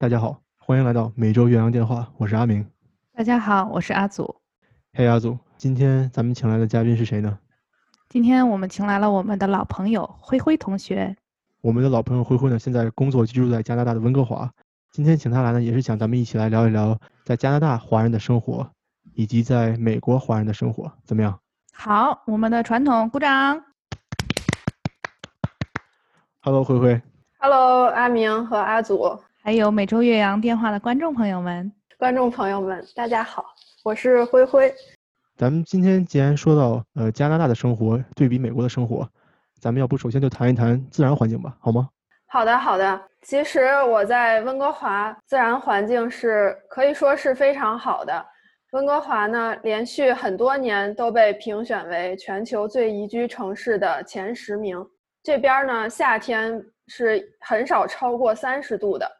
大家好，欢迎来到每周岳阳电话，我是阿明。大家好，我是阿祖。嘿，阿祖，今天咱们请来的嘉宾是谁呢？今天我们请来了我们的老朋友灰灰同学。我们的老朋友灰灰呢，现在工作居住在加拿大的温哥华。今天请他来呢，也是想咱们一起来聊一聊在加拿大华人的生活，以及在美国华人的生活，怎么样？好，我们的传统鼓掌。Hello，灰灰。Hello，阿明和阿祖，还有每周岳阳电话的观众朋友们，观众朋友们，大家好，我是灰灰。咱们今天既然说到呃加拿大的生活对比美国的生活，咱们要不首先就谈一谈自然环境吧，好吗？好的，好的。其实我在温哥华，自然环境是可以说是非常好的。温哥华呢，连续很多年都被评选为全球最宜居城市的前十名。这边呢，夏天是很少超过三十度的，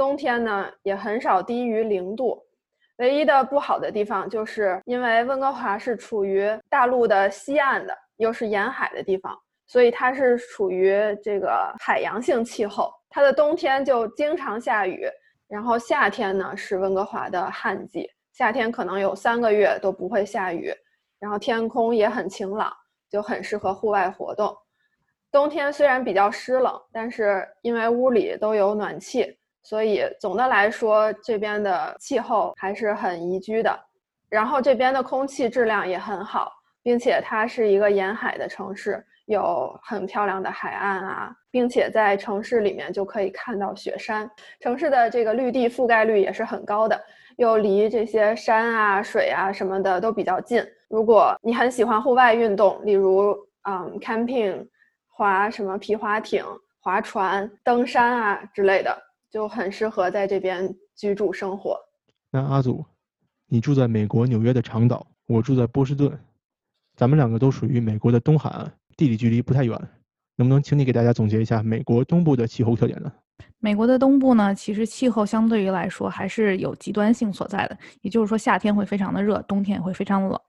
冬天呢也很少低于零度。唯一的不好的地方，就是因为温哥华是处于大陆的西岸的，又是沿海的地方，所以它是处于这个海洋性气候。它的冬天就经常下雨，然后夏天呢是温哥华的旱季，夏天可能有三个月都不会下雨，然后天空也很晴朗，就很适合户外活动。冬天虽然比较湿冷，但是因为屋里都有暖气，所以总的来说这边的气候还是很宜居的。然后这边的空气质量也很好，并且它是一个沿海的城市，有很漂亮的海岸啊，并且在城市里面就可以看到雪山。城市的这个绿地覆盖率也是很高的，又离这些山啊、水啊什么的都比较近。如果你很喜欢户外运动，例如嗯 camping。划什么皮划艇、划船、登山啊之类的，就很适合在这边居住生活。那阿祖，你住在美国纽约的长岛，我住在波士顿，咱们两个都属于美国的东海岸，地理距离不太远。能不能请你给大家总结一下美国东部的气候特点呢？美国的东部呢，其实气候相对于来说还是有极端性所在的，也就是说夏天会非常的热，冬天也会非常冷。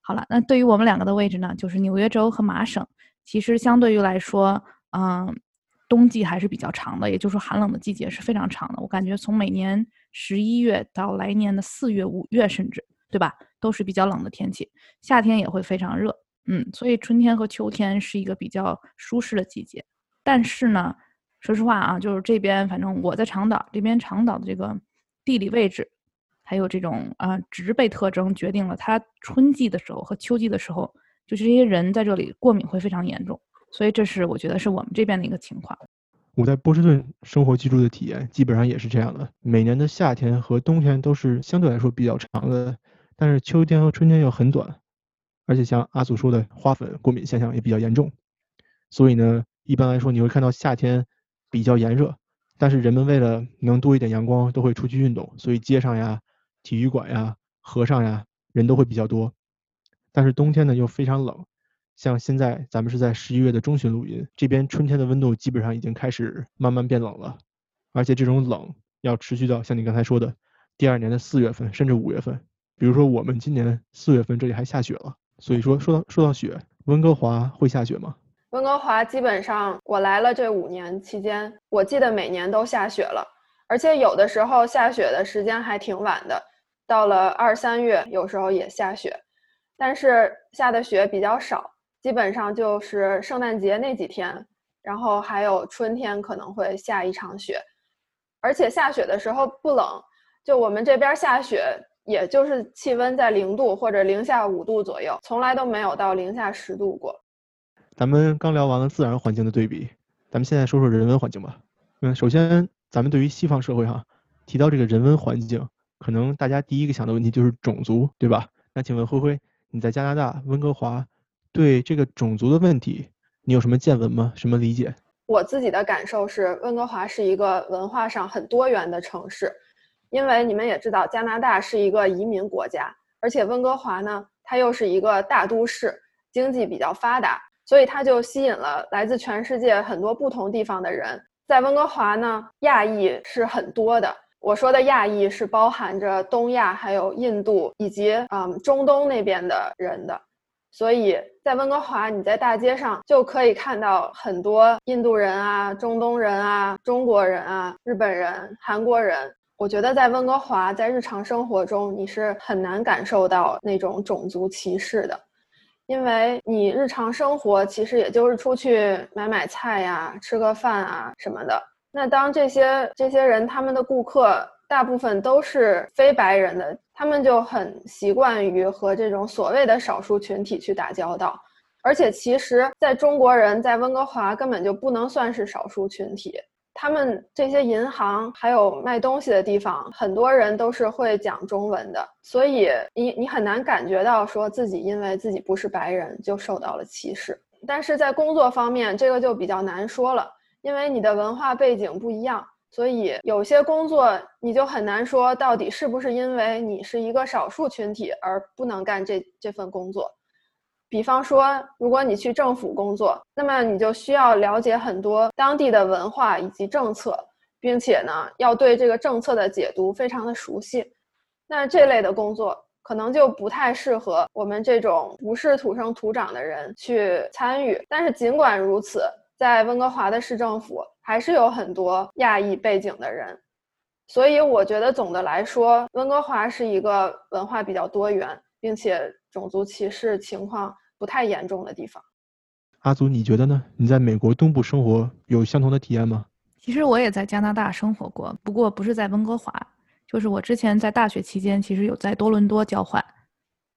好了，那对于我们两个的位置呢，就是纽约州和麻省。其实相对于来说，嗯，冬季还是比较长的，也就是说寒冷的季节是非常长的。我感觉从每年十一月到来年的四月、五月，甚至对吧，都是比较冷的天气。夏天也会非常热，嗯，所以春天和秋天是一个比较舒适的季节。但是呢，说实话啊，就是这边反正我在长岛这边，长岛的这个地理位置，还有这种啊植被特征，决定了它春季的时候和秋季的时候。就是这些人在这里过敏会非常严重，所以这是我觉得是我们这边的一个情况。我在波士顿生活居住的体验基本上也是这样的，每年的夏天和冬天都是相对来说比较长的，但是秋天和春天又很短，而且像阿祖说的花粉过敏现象也比较严重。所以呢，一般来说你会看到夏天比较炎热，但是人们为了能多一点阳光，都会出去运动，所以街上呀、体育馆呀、河上呀人都会比较多。但是冬天呢又非常冷，像现在咱们是在十一月的中旬录音，这边春天的温度基本上已经开始慢慢变冷了，而且这种冷要持续到像你刚才说的第二年的四月份甚至五月份。比如说我们今年四月份这里还下雪了，所以说说到说到雪，温哥华会下雪吗？温哥华基本上我来了这五年期间，我记得每年都下雪了，而且有的时候下雪的时间还挺晚的，到了二三月有时候也下雪。但是下的雪比较少，基本上就是圣诞节那几天，然后还有春天可能会下一场雪，而且下雪的时候不冷，就我们这边下雪，也就是气温在零度或者零下五度左右，从来都没有到零下十度过。咱们刚聊完了自然环境的对比，咱们现在说说人文环境吧。嗯，首先咱们对于西方社会哈，提到这个人文环境，可能大家第一个想的问题就是种族，对吧？那请问灰灰。你在加拿大温哥华，对这个种族的问题，你有什么见闻吗？什么理解？我自己的感受是，温哥华是一个文化上很多元的城市，因为你们也知道，加拿大是一个移民国家，而且温哥华呢，它又是一个大都市，经济比较发达，所以它就吸引了来自全世界很多不同地方的人。在温哥华呢，亚裔是很多的。我说的亚裔是包含着东亚、还有印度以及嗯中东那边的人的，所以在温哥华，你在大街上就可以看到很多印度人啊、中东人啊、中国人啊、日本人、韩国人。我觉得在温哥华，在日常生活中，你是很难感受到那种种族歧视的，因为你日常生活其实也就是出去买买菜呀、吃个饭啊什么的。那当这些这些人他们的顾客大部分都是非白人的，他们就很习惯于和这种所谓的少数群体去打交道，而且其实在中国人在温哥华根本就不能算是少数群体。他们这些银行还有卖东西的地方，很多人都是会讲中文的，所以你你很难感觉到说自己因为自己不是白人就受到了歧视。但是在工作方面，这个就比较难说了，因为你的文化背景不一样，所以有些工作你就很难说到底是不是因为你是一个少数群体而不能干这这份工作。比方说，如果你去政府工作，那么你就需要了解很多当地的文化以及政策，并且呢，要对这个政策的解读非常的熟悉。那这类的工作可能就不太适合我们这种不是土生土长的人去参与。但是尽管如此，在温哥华的市政府还是有很多亚裔背景的人，所以我觉得总的来说，温哥华是一个文化比较多元。并且种族歧视情况不太严重的地方。阿祖，你觉得呢？你在美国东部生活有相同的体验吗？其实我也在加拿大生活过，不过不是在温哥华，就是我之前在大学期间，其实有在多伦多交换，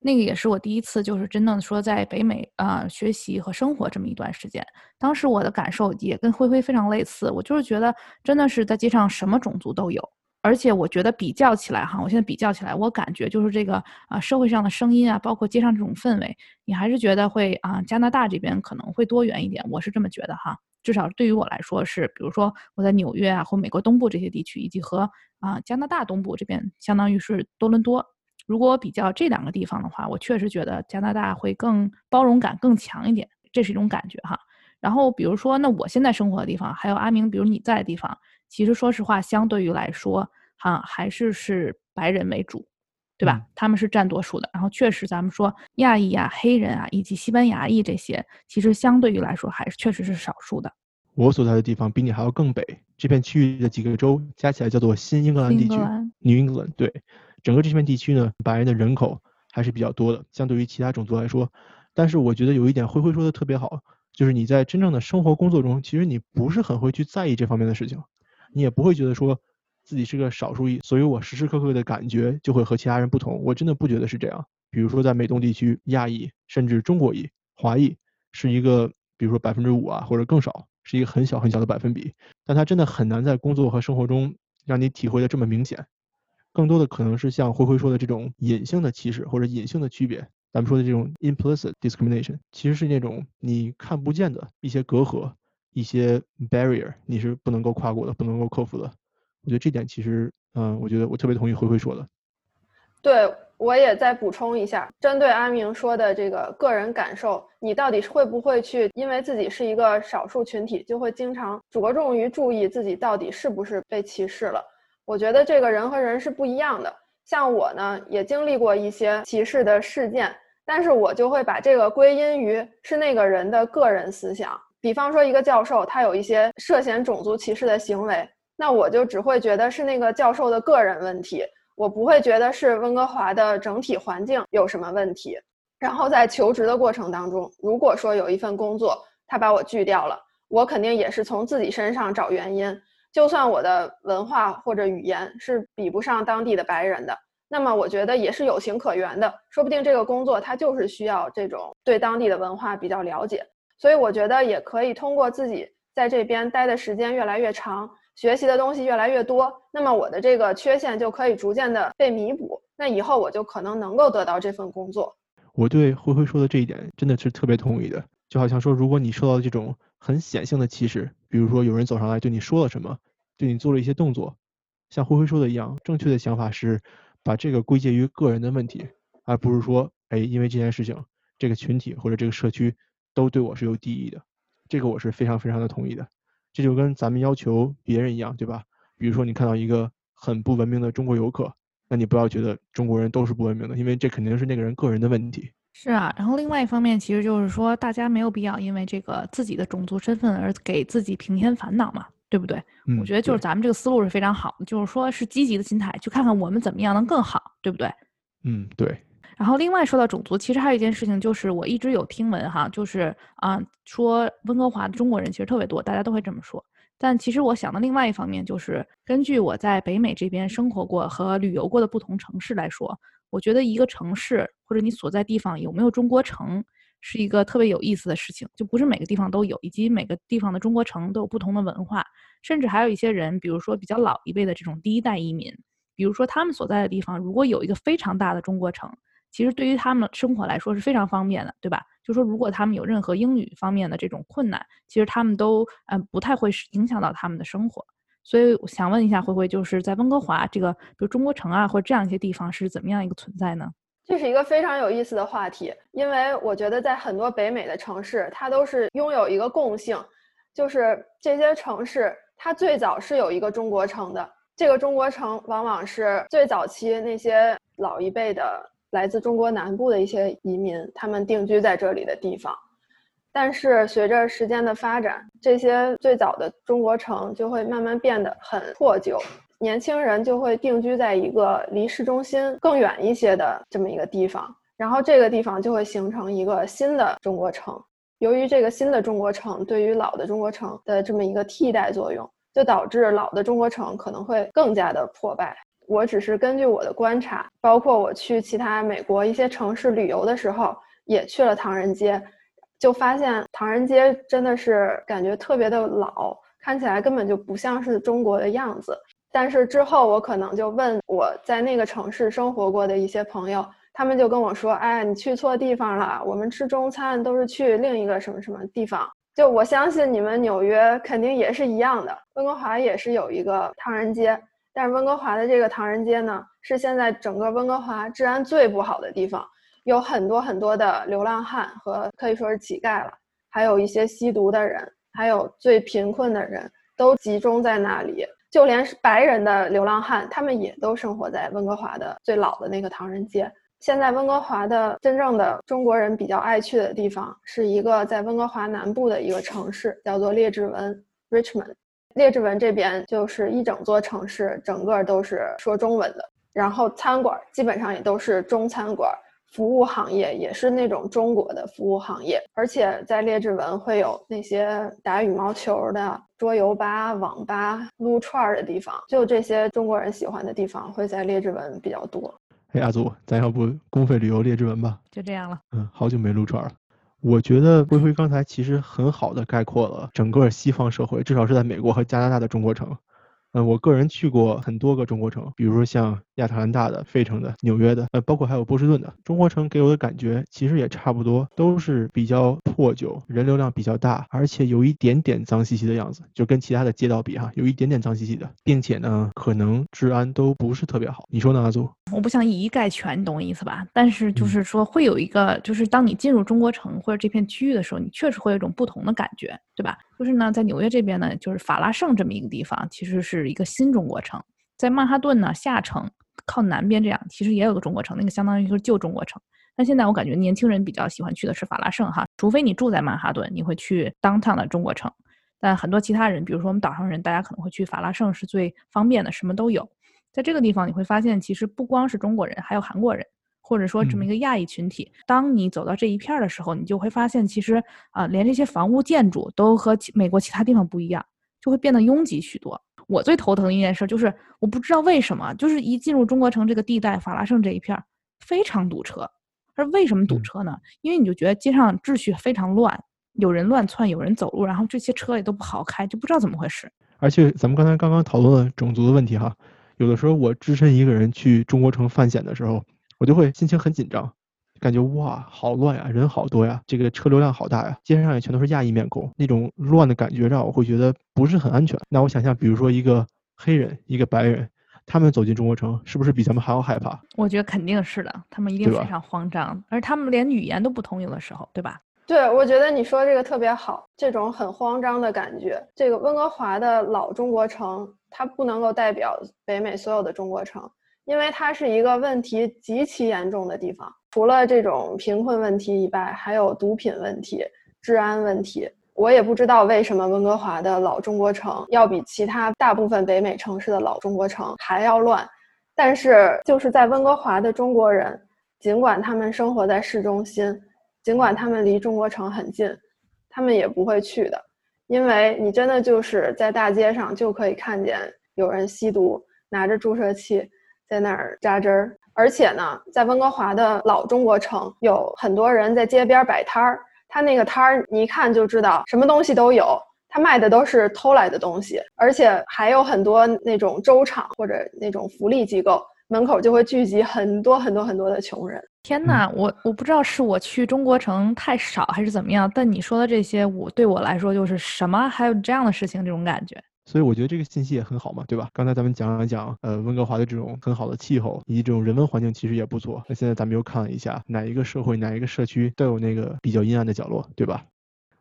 那个也是我第一次，就是真的说在北美啊学习和生活这么一段时间。当时我的感受也跟灰灰非常类似，我就是觉得真的是在街上什么种族都有。而且我觉得比较起来哈，我现在比较起来，我感觉就是这个啊，社会上的声音啊，包括街上这种氛围，你还是觉得会啊，加拿大这边可能会多元一点，我是这么觉得哈。至少对于我来说是，比如说我在纽约啊，或美国东部这些地区，以及和啊加拿大东部这边，相当于是多伦多。如果比较这两个地方的话，我确实觉得加拿大会更包容感更强一点，这是一种感觉哈。然后比如说，那我现在生活的地方，还有阿明，比如你在的地方。其实，说实话，相对于来说，哈，还是是白人为主，对吧？他们是占多数的。然后，确实，咱们说亚裔啊、黑人啊，以及西班牙裔这些，其实相对于来说，还是确实是少数的。我所在的地方比你还要更北，这片区域的几个州加起来叫做新英格兰地区 （New England）。对，整个这片地区呢，白人的人口还是比较多的，相对于其他种族来说。但是，我觉得有一点灰灰说的特别好，就是你在真正的生活工作中，其实你不是很会去在意这方面的事情。你也不会觉得说自己是个少数裔，所以我时时刻刻的感觉就会和其他人不同。我真的不觉得是这样。比如说在美东地区，亚裔甚至中国裔、华裔是一个，比如说百分之五啊，或者更少，是一个很小很小的百分比。但它真的很难在工作和生活中让你体会的这么明显。更多的可能是像灰灰说的这种隐性的歧视或者隐性的区别。咱们说的这种 implicit discrimination，其实是那种你看不见的一些隔阂。一些 barrier 你是不能够跨过的，不能够克服的。我觉得这点其实，嗯，我觉得我特别同意灰灰说的。对我也再补充一下，针对阿明说的这个个人感受，你到底会不会去因为自己是一个少数群体，就会经常着重于注意自己到底是不是被歧视了？我觉得这个人和人是不一样的。像我呢，也经历过一些歧视的事件，但是我就会把这个归因于是那个人的个人思想。比方说，一个教授他有一些涉嫌种族歧视的行为，那我就只会觉得是那个教授的个人问题，我不会觉得是温哥华的整体环境有什么问题。然后在求职的过程当中，如果说有一份工作他把我拒掉了，我肯定也是从自己身上找原因。就算我的文化或者语言是比不上当地的白人的，那么我觉得也是有情可原的，说不定这个工作它就是需要这种对当地的文化比较了解。所以我觉得也可以通过自己在这边待的时间越来越长，学习的东西越来越多，那么我的这个缺陷就可以逐渐的被弥补。那以后我就可能能够得到这份工作。我对灰灰说的这一点真的是特别同意的。就好像说，如果你受到这种很显性的歧视，比如说有人走上来对你说了什么，对你做了一些动作，像灰灰说的一样，正确的想法是把这个归结于个人的问题，而不是说，哎，因为这件事情，这个群体或者这个社区。都对我是有敌意的，这个我是非常非常的同意的。这就跟咱们要求别人一样，对吧？比如说你看到一个很不文明的中国游客，那你不要觉得中国人都是不文明的，因为这肯定是那个人个人的问题。是啊，然后另外一方面，其实就是说，大家没有必要因为这个自己的种族身份而给自己平添烦恼嘛，对不对？嗯，我觉得就是咱们这个思路是非常好的，就是说是积极的心态，去看看我们怎么样能更好，对不对？嗯对，然后另外说到种族，其实还有一件事情，就是我一直有听闻哈，就是啊、说温哥华的中国人其实特别多，大家都会这么说。但其实我想的另外一方面，就是根据我在北美这边生活过和旅游过的不同城市来说，我觉得一个城市或者你所在地方有没有中国城，是一个特别有意思的事情。就不是每个地方都有，以及每个地方的中国城都有不同的文化，甚至还有一些人，比如说比较老一辈的这种第一代移民，比如说他们所在的地方如果有一个非常大的中国城，其实对于他们生活来说是非常方便的，对吧？就说如果他们有任何英语方面的这种困难，其实他们都嗯、不太会影响到他们的生活。所以我想问一下，灰灰，就是在温哥华这个，比如中国城啊，或者这样一些地方是怎么样一个存在呢？这是一个非常有意思的话题，因为我觉得在很多北美的城市，它都是拥有一个共性，就是这些城市它最早是有一个中国城的。这个中国城往往是最早期那些老一辈的来自中国南部的一些移民，他们定居在这里的地方。但是随着时间的发展，这些最早的中国城就会慢慢变得很破旧，年轻人就会定居在一个离市中心更远一些的这么一个地方，然后这个地方就会形成一个新的中国城。由于这个新的中国城对于老的中国城的这么一个替代作用，就导致老的中国城可能会更加的破败。我只是根据我的观察，包括我去其他美国一些城市旅游的时候，也去了唐人街，就发现唐人街真的是感觉特别的老，看起来根本就不像是中国的样子。但是之后我可能就问我在那个城市生活过的一些朋友，他们就跟我说：“哎，你去错地方了，我们吃中餐都是去另一个什么什么地方。”就我相信你们纽约肯定也是一样的，温哥华也是有一个唐人街，但是温哥华的这个唐人街呢，是现在整个温哥华治安最不好的地方，有很多很多的流浪汉和可以说是乞丐了，还有一些吸毒的人，还有最贫困的人都集中在那里。就连是白人的流浪汉，他们也都生活在温哥华的最老的那个唐人街。现在温哥华的真正的中国人比较爱去的地方，是一个在温哥华南部的一个城市，叫做列治文 （Richmond）。列治文这边就是一整座城市，整个都是说中文的，然后餐馆基本上也都是中餐馆。服务行业也是那种中国的服务行业，而且在列治文会有那些打羽毛球的桌游吧、网吧、撸串儿的地方，就这些中国人喜欢的地方会在列治文比较多。哎，阿祖，咱要不公费旅游列治文吧？就这样了。嗯，好久没撸串了。我觉得灰灰刚才其实很好的概括了整个西方社会，至少是在美国和加拿大的中国城。嗯，我个人去过很多个中国城，比如说像亚特兰大的、费城的、纽约的，呃，包括还有波士顿的。中国城给我的感觉其实也差不多，都是比较破旧，人流量比较大，而且有一点点脏兮兮的样子，就跟其他的街道比哈，有一点点脏兮兮的，并且呢，可能治安都不是特别好。你说呢，阿祖？我不想以一概全，你懂我意思吧？但是就嗯是说，会有一个，就是当你进入中国城或者这片区域的时候，你确实会有一种不同的感觉，对吧？就是呢，在纽约这边呢，就是法拉盛这么一个地方，其实是一个新中国城。在曼哈顿呢，下城靠南边这样，其实也有个中国城，那个相当于就是旧中国城。但现在我感觉年轻人比较喜欢去的是法拉盛哈，除非你住在曼哈顿，你会去 downtown 的中国城。但很多其他人，比如说我们岛上人，大家可能会去法拉盛是最方便的，什么都有。在这个地方，你会发现，其实不光是中国人，还有韩国人，或者说这么一个亚裔群体。当你走到这一片儿的时候，你就会发现，其实啊、连这些房屋建筑都和其美国其他地方不一样，就会变得拥挤许多。我最头疼的一件事就是，我不知道为什么，就是一进入中国城这个地带，法拉盛这一片儿非常堵车。而为什么堵嗯车呢？因为你就觉得街上秩序非常乱，有人乱窜，有人走路，然后这些车也都不好开，就不知道怎么回事。而且咱们刚才刚刚讨论了种族的问题哈，有的时候我只身一个人去中国城犯险的时候，我就会心情很紧张，感觉哇好乱呀，人好多呀，这个车流量好大呀，街上也全都是亚裔面孔，那种乱的感觉让我会觉得不是很安全。那我想象，比如说一个黑人，一个白人，他们走进中国城，是不是比咱们还要害怕？我觉得肯定是的，他们一定非常慌张，而他们连语言都不通，有的时候，对吧？对，我觉得你说这个特别好，这种很慌张的感觉。这个温哥华的老中国城，它不能够代表北美所有的中国城，因为它是一个问题极其严重的地方。除了这种贫困问题以外，还有毒品问题、治安问题。我也不知道为什么温哥华的老中国城要比其他大部分北美城市的老中国城还要乱。但是就是在温哥华的中国人，尽管他们生活在市中心，尽管他们离中国城很近，他们也不会去的，因为你真的就是在大街上就可以看见有人吸毒，拿着注射器在那儿扎针儿。而且呢，在温哥华的老中国城，有很多人在街边摆摊儿。他那个摊儿，你一看就知道什么东西都有，他卖的都是偷来的东西，而且还有很多那种粥厂或者那种福利机构门口就会聚集很多很多很多的穷人。天呐，我我不知道是我去中国城太少还是怎么样，但你说的这些，我对我来说就是什么还有这样的事情这种感觉。所以我觉得这个信息也很好嘛，对吧？刚才咱们讲了讲，呃，温哥华的这种很好的气候以及这种人文环境其实也不错。那现在咱们又看了一下，哪一个社会、哪一个社区都有那个比较阴暗的角落，对吧？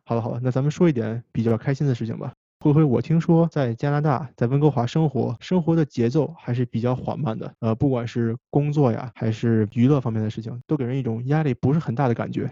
好了好了，那咱们说一点比较开心的事情吧。灰灰，我听说在加拿大，在温哥华生活，生活的节奏还是比较缓慢的。呃，不管是工作呀，还是娱乐方面的事情，都给人一种压力不是很大的感觉。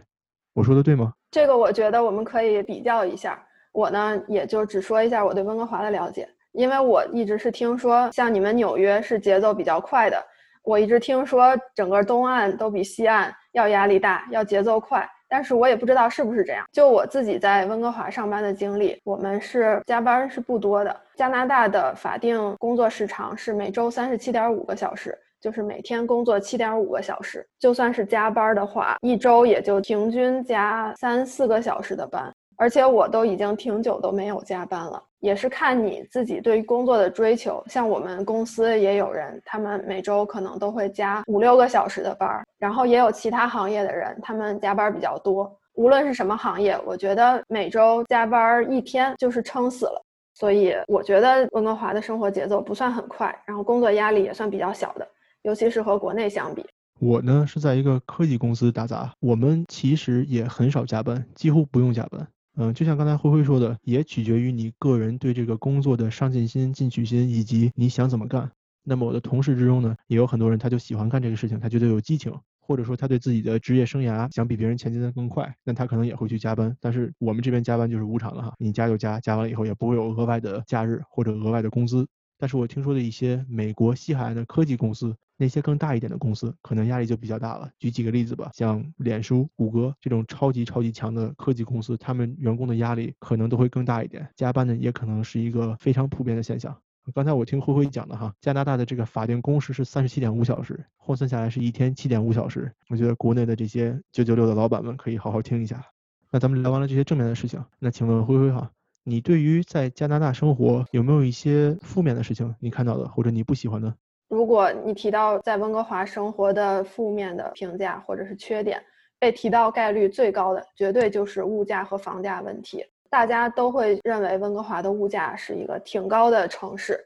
我说的对吗？这个我觉得我们可以比较一下。我呢，也就只说一下我对温哥华的了解，因为我一直是听说，像你们纽约是节奏比较快的，我一直听说整个东岸都比西岸要压力大，要节奏快，但是我也不知道是不是这样。就我自己在温哥华上班的经历，我们是加班是不多的。加拿大的法定工作时长是每周三十七点五个小时，就是每天工作七点五个小时，就算是加班的话，一周也就平均加三四个小时的班。而且我都已经挺久都没有加班了，也是看你自己对工作的追求。像我们公司也有人，他们每周可能都会加五六个小时的班儿，然后也有其他行业的人，他们加班比较多。无论是什么行业，我觉得每周加班一天就是撑死了。所以我觉得温哥华的生活节奏不算很快，然后工作压力也算比较小的，尤其是和国内相比。我呢是在一个科技公司打杂，我们其实也很少加班，几乎不用加班。嗯，就像刚才灰灰说的，也取决于你个人对这个工作的上进心、进取心，以及你想怎么干。那么我的同事之中呢，也有很多人，他就喜欢干这个事情，他觉得有激情，或者说他对自己的职业生涯想比别人前进的更快，那他可能也会去加班。但是我们这边加班就是无偿的哈，你加就加，加完了以后也不会有额外的假日或者额外的工资。但是我听说的一些美国西海岸的科技公司，那些更大一点的公司，可能压力就比较大了。举几个例子吧，像脸书、谷歌这种超级超级强的科技公司，他们员工的压力可能都会更大一点，加班呢也可能是一个非常普遍的现象。刚才我听灰灰讲的哈，加拿大的这个法定工时是三十七点五小时，换算下来是一天七点五小时。我觉得国内的这些九九六的老板们可以好好听一下。那咱们聊完了这些正面的事情，那请问灰灰哈？你对于在加拿大生活有没有一些负面的事情你看到的或者你不喜欢的？如果你提到在温哥华生活的负面的评价或者是缺点，被提到概率最高的绝对就是物价和房价问题。大家都会认为温哥华的物价是一个挺高的城市，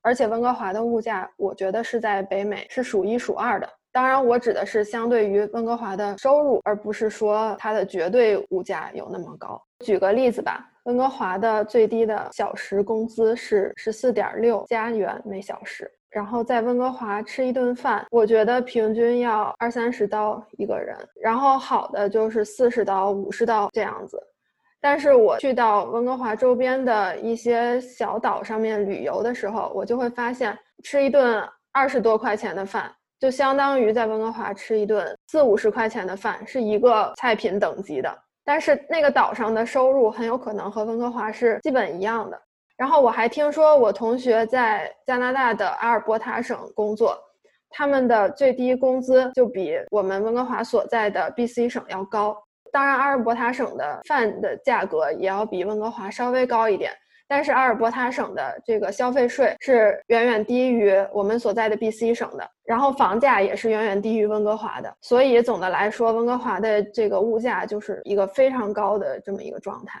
而且温哥华的物价我觉得是在北美是数一数二的。当然，我指的是相对于温哥华的收入，而不是说它的绝对物价有那么高。举个例子吧。温哥华的最低的小时工资是十四点六加元每小时，然后在温哥华吃一顿饭，我觉得平均要二三十刀一个人，然后好的就是四十刀、五十刀这样子。但是我去到温哥华周边的一些小岛上面旅游的时候，我就会发现，吃一顿二十多块钱的饭，就相当于在温哥华吃一顿四五十块钱的饭，是一个菜品等级的。但是那个岛上的收入很有可能和温哥华是基本一样的。然后我还听说我同学在加拿大的阿尔伯塔省工作，他们的最低工资就比我们温哥华所在的 BC 省要高。当然，阿尔伯塔省的饭的价格也要比温哥华稍微高一点。但是阿尔伯塔省的这个消费税是远远低于我们所在的 BC 省的，然后房价也是远远低于温哥华的，所以总的来说，温哥华的这个物价就是一个非常高的这么一个状态。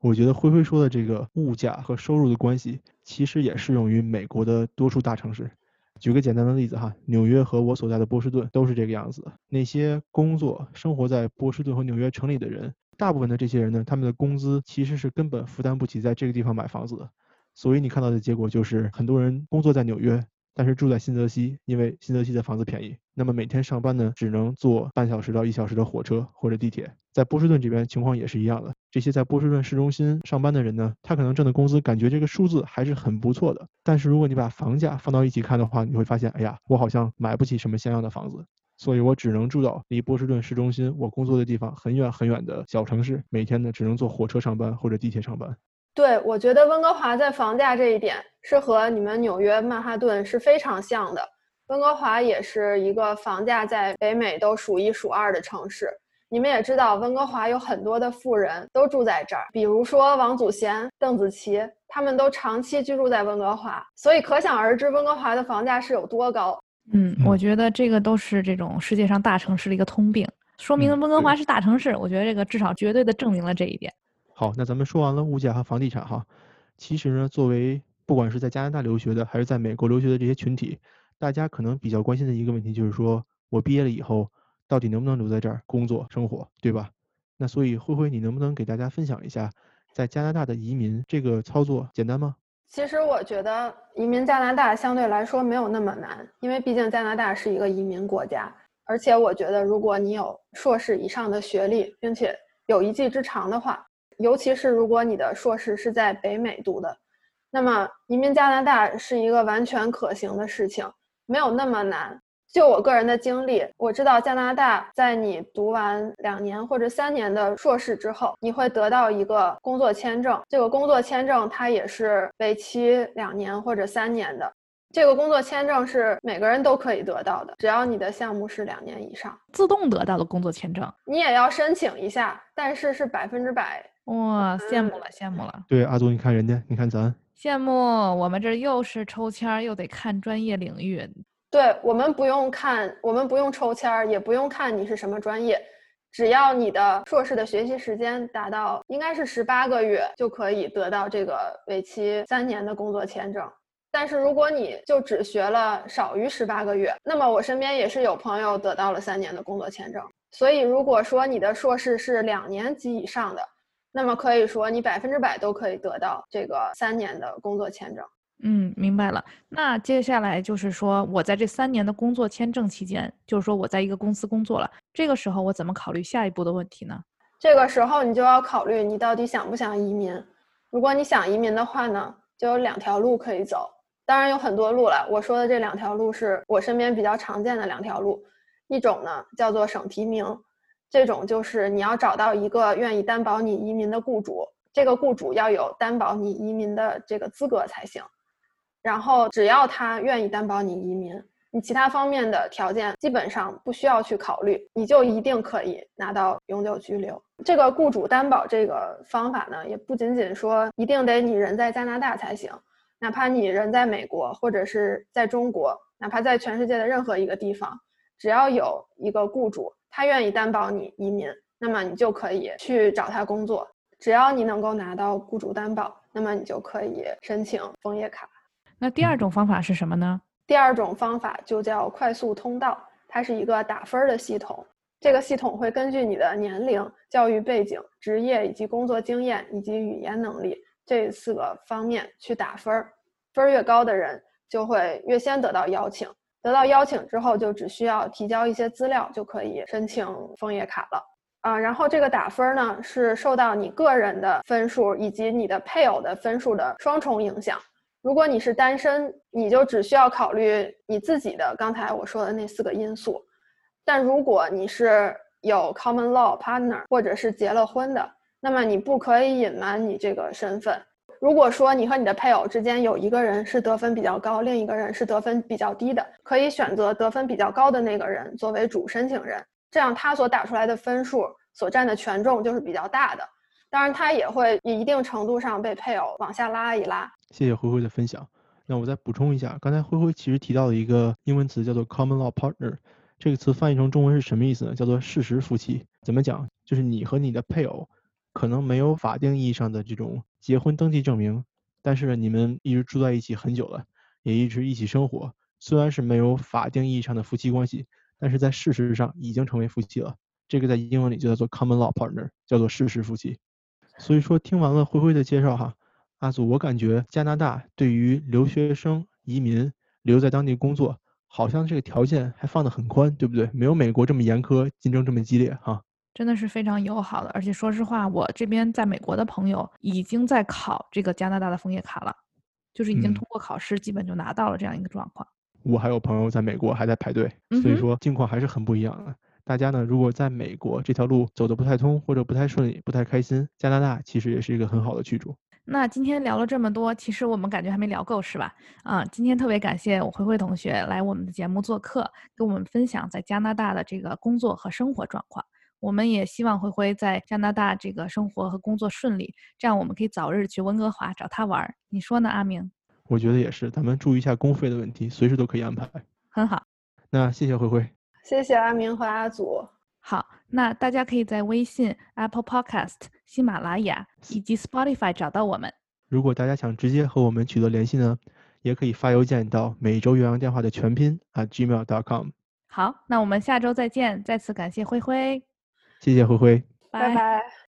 我觉得灰灰说的这个物价和收入的关系，其实也适用于美国的多数大城市。举个简单的例子哈，纽约和我所在的波士顿都是这个样子。那些工作生活在波士顿和纽约城里的人。大部分的这些人呢，他们的工资其实是根本负担不起在这个地方买房子的，所以你看到的结果就是很多人工作在纽约，但是住在新泽西，因为新泽西的房子便宜，那么每天上班呢，只能坐半小时到一小时的火车或者地铁。在波士顿这边情况也是一样的，这些在波士顿市中心上班的人呢，他可能挣的工资感觉这个数字还是很不错的，但是如果你把房价放到一起看的话，你会发现，哎呀，我好像买不起什么像样的房子，所以我只能住到离波士顿市中心我工作的地方很远很远的小城市，每天呢只能坐火车上班或者地铁上班。对，我觉得温哥华在房价这一点是和你们纽约曼哈顿是非常像的。温哥华也是一个房价在北美都数一数二的城市。你们也知道，温哥华有很多的富人都住在这儿，比如说王祖贤、邓紫棋，他们都长期居住在温哥华，所以可想而知温哥华的房价是有多高。嗯，我觉得这个都是这种世界上大城市的一个通病，说明温哥华是大城市。我觉得这个至少绝对的证明了这一点。好，那咱们说完了物价和房地产哈，其实呢，作为不管是在加拿大留学的，还是在美国留学的这些群体，大家可能比较关心的一个问题就是说，我毕业了以后到底能不能留在这儿工作生活，对吧？那所以灰灰，你能不能给大家分享一下，在加拿大的移民这个操作简单吗？其实我觉得移民加拿大相对来说没有那么难，因为毕竟加拿大是一个移民国家，而且我觉得如果你有硕士以上的学历，并且有一技之长的话。尤其是如果你的硕士是在北美读的，那么移民加拿大是一个完全可行的事情，没有那么难。就我个人的经历，我知道加拿大在你读完两年或者三年的硕士之后，你会得到一个工作签证。这个工作签证它也是为期两年或者三年的。这个工作签证是每个人都可以得到的，只要你的项目是两年以上，自动得到的工作签证。你也要申请一下，但是是百分之百。哇，羡慕了，羡慕了。对，阿祖，你看人家，你看咱，羡慕我们这又是抽签，又得看专业领域。对我们不用看，我们不用抽签儿，也不用看你是什么专业，只要你的硕士的学习时间达到应该是十八个月，就可以得到这个为期三年的工作签证。但是如果你就只学了少于十八个月，那么我身边也是有朋友得到了三年的工作签证。所以如果说你的硕士是两年及以上的，那么可以说，你百分之百都可以得到这个三年的工作签证。嗯，明白了。那接下来就是说，我在这三年的工作签证期间，就是说我在一个公司工作了，这个时候我怎么考虑下一步的问题呢？这个时候你就要考虑你到底想不想移民。如果你想移民的话呢，就有两条路可以走。当然有很多路了，我说的这两条路是我身边比较常见的两条路。一种呢叫做省提名。这种就是你要找到一个愿意担保你移民的雇主，这个雇主要有担保你移民的这个资格才行。然后只要他愿意担保你移民，你其他方面的条件基本上不需要去考虑，你就一定可以拿到永久居留。这个雇主担保这个方法呢，也不仅仅说一定得你人在加拿大才行，哪怕你人在美国或者是在中国，哪怕在全世界的任何一个地方，只要有一个雇主。他愿意担保你移民，那么你就可以去找他工作。只要你能够拿到雇主担保，那么你就可以申请枫叶卡。那第二种方法是什么呢？第二种方法就叫快速通道，它是一个打分的系统。这个系统会根据你的年龄、教育背景、职业以及工作经验以及语言能力这四个方面去打分儿。分儿越高的人就会越先得到邀请。得到邀请之后，就只需要提交一些资料，就可以申请枫叶卡了。啊，然后这个打分呢，是受到你个人的分数以及你的配偶的分数的双重影响。如果你是单身，你就只需要考虑你自己的刚才我说的那四个因素。但如果你是有 common law partner 或者是结了婚的，那么你不可以隐瞒你这个身份。如果说你和你的配偶之间有一个人是得分比较高，另一个人是得分比较低的，可以选择得分比较高的那个人作为主申请人，这样他所打出来的分数所占的权重就是比较大的。当然，他也会一定程度上被配偶往下拉一拉。谢谢灰灰的分享。那我再补充一下，刚才灰灰其实提到了一个英文词叫做 common law partner，这个词翻译成中文是什么意思呢？叫做事实夫妻。怎么讲？就是你和你的配偶。可能没有法定意义上的这种结婚登记证明，但是，你们一直住在一起很久了，也一直一起生活。虽然是没有法定意义上的夫妻关系，但是在事实上已经成为夫妻了。这个在英文里就叫做 common law partner，叫做事实夫妻。所以说，听完了灰灰的介绍哈，阿祖，我感觉加拿大对于留学生移民留在当地工作，好像这个条件还放得很宽，对不对？没有美国这么严苛，竞争这么激烈哈。真的是非常友好的，而且说实话，我这边在美国的朋友已经在考这个加拿大的枫叶卡了，就是已经嗯通过考试，基本就拿到了这样一个状况。我还有朋友在美国还在排队，所以说境况还是很不一样的。大家呢，如果在美国这条路走得不太通或者不太顺利、不太开心，加拿大其实也是一个很好的去处。那今天聊了这么多，其实我们感觉还没聊够，是吧？啊，今天特别感谢我灰灰同学来我们的节目做客，跟我们分享在加拿大的这个工作和生活状况。我们也希望灰灰在加拿大这个生活和工作顺利，这样我们可以早日去温哥华找他玩儿。你说呢，阿明？我觉得也是，咱们注意一下公费的问题，随时都可以安排。很好。那谢谢灰灰，谢谢阿明和阿祖。好，那大家可以在微信、Apple Podcast、喜马拉雅以及 Spotify 找到我们。如果大家想直接和我们取得联系呢，也可以发邮件到每周岳阳电话的全拼 at gmail.com。好，那我们下周再见。再次感谢灰灰，谢谢灰灰。拜拜。